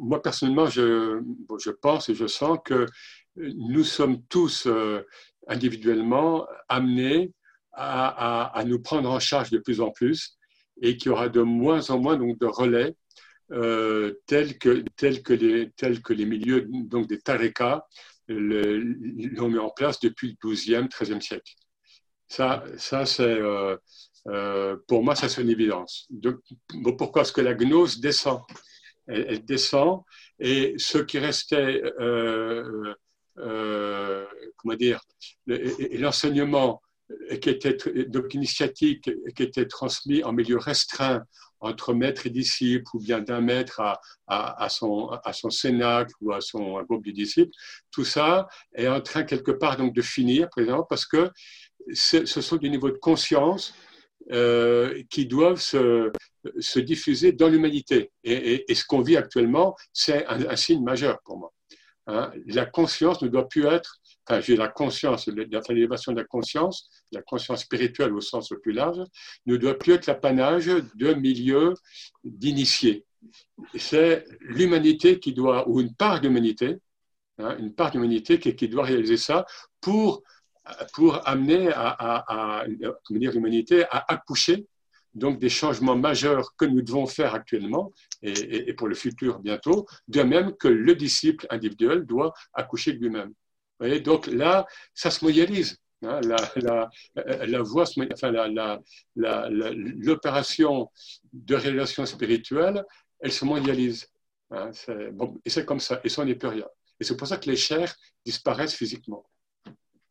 moi personnellement, je, pense et je sens que nous sommes tous euh, individuellement amenés à, nous prendre en charge de plus en plus et qu'il y aura de moins en moins donc, de relais euh, tels, que, les, milieux donc, des tarikas l'ont mis en place depuis le XIIe, XIIIe siècle. Ça, c'est, euh, pour moi, ça c'est une évidence. Pourquoi est-ce que la gnose descend? Elle, descend et ce qui restait, euh, comment dire, l'enseignement qui était initiatique qui était transmis en milieu restreint entre maître et disciple ou bien d'un maître à, son, à son cénacle ou à son groupe de disciples, tout ça est en train quelque part donc de finir présent parce que ce sont des niveaux de conscience euh, qui doivent se, se, diffuser dans l'humanité. Et, ce qu'on vit actuellement, c'est un, signe majeur pour moi. Hein. La conscience ne doit plus être enfin, j'ai la conscience, l'élévation de la conscience, la conscience spirituelle au sens le plus large, ne doit plus être l'apanage de milieux d'initiés. C'est l'humanité qui doit, ou une part d'humanité, hein, une part d'humanité qui, qui, doit réaliser ça pour, pour amener à, à, à l'humanité à accoucher donc des changements majeurs que nous devons faire actuellement et, pour le futur bientôt, de même que le disciple individuel doit accoucher de lui-même donc là, ça se mondialise. Hein, la, la, enfin, l'opération de réalisation spirituelle, elle se mondialise. Hein, et c'est comme ça, et ça n'est plus rien. Et c'est pour ça que les chairs disparaissent physiquement.